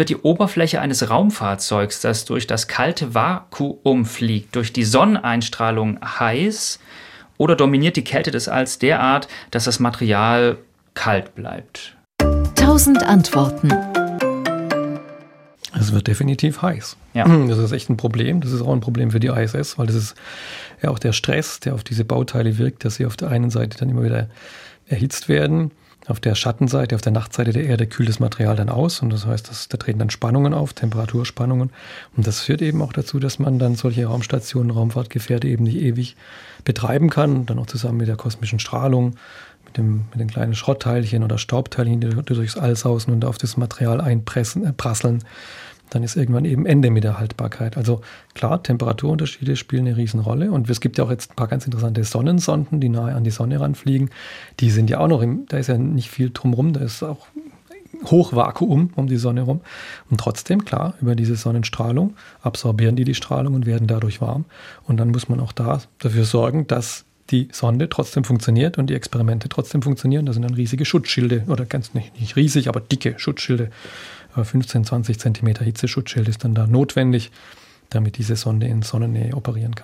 wird die Oberfläche eines Raumfahrzeugs, das durch das kalte Vakuum fliegt, durch die Sonneneinstrahlung heiß oder dominiert die Kälte des Alls derart, dass das Material kalt bleibt? Tausend Antworten. Es wird definitiv heiß. Ja. Das ist echt ein Problem. Das ist auch ein Problem für die ISS, weil das ist ja auch der Stress, der auf diese Bauteile wirkt, dass sie auf der einen Seite dann immer wieder erhitzt werden. Auf der Schattenseite, auf der Nachtseite der Erde kühlt das Material dann aus und das heißt, dass, da treten dann Spannungen auf, Temperaturspannungen. Und das führt eben auch dazu, dass man dann solche Raumstationen, Raumfahrtgefährte eben nicht ewig betreiben kann. Dann auch zusammen mit der kosmischen Strahlung, mit, dem, mit den kleinen Schrottteilchen oder Staubteilchen, die durchs All sausen und auf das Material einprasseln. Äh, dann ist irgendwann eben Ende mit der Haltbarkeit. Also klar, Temperaturunterschiede spielen eine Riesenrolle. Und es gibt ja auch jetzt ein paar ganz interessante Sonnensonden, die nahe an die Sonne ranfliegen. Die sind ja auch noch im, da ist ja nicht viel drumrum, da ist auch Hochvakuum um die Sonne rum. Und trotzdem, klar, über diese Sonnenstrahlung absorbieren die die Strahlung und werden dadurch warm. Und dann muss man auch da dafür sorgen, dass die Sonde trotzdem funktioniert und die Experimente trotzdem funktionieren. Da sind dann riesige Schutzschilde oder ganz nicht, nicht riesig, aber dicke Schutzschilde 15, 20 Zentimeter Hitzeschutzschild ist dann da notwendig, damit diese Sonde in Sonnennähe operieren kann.